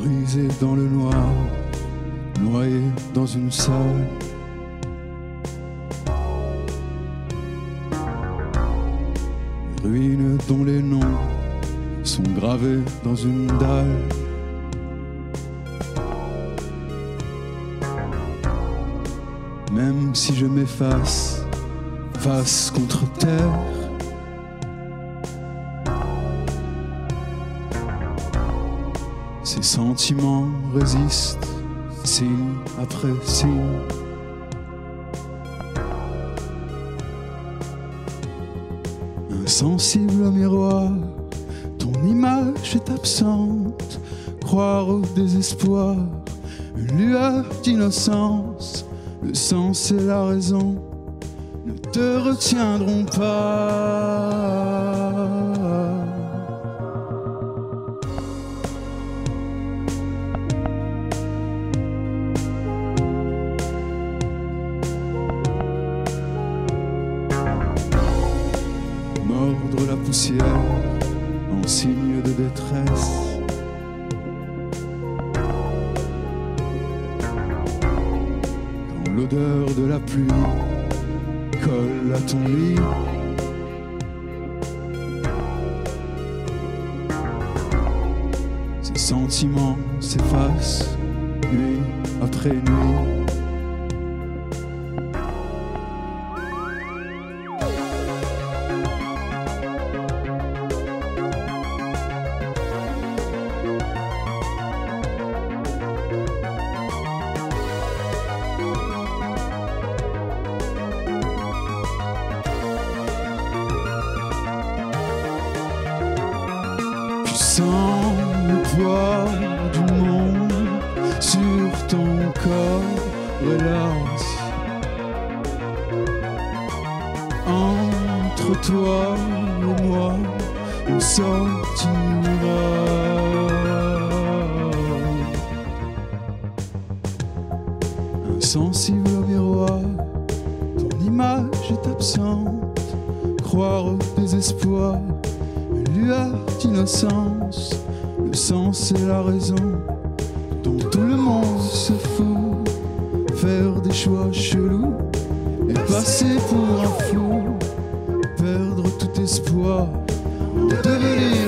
brisé dans le noir, noyé dans une salle. Ruines dont les noms sont gravés dans une dalle. Même si je m'efface face contre terre, ces sentiments résistent, signe après signe. Insensible au miroir, ton image est absente. Croire au désespoir, une lueur d'innocence, le sens et la raison ne te retiendront pas. En signe de détresse. Quand l'odeur de la pluie colle à ton lit. Ces sentiments s'effacent nuit après nuit. Tu sens le poids du monde sur ton corps, relâche. Entre toi et moi, on sortira. Insensible au miroir, ton image est absente. Croire au désespoir, lueur d'innocence, le sens et la raison dont tout le monde se fout. Faire des choix chelous et passer pour un fou, perdre tout espoir, devenir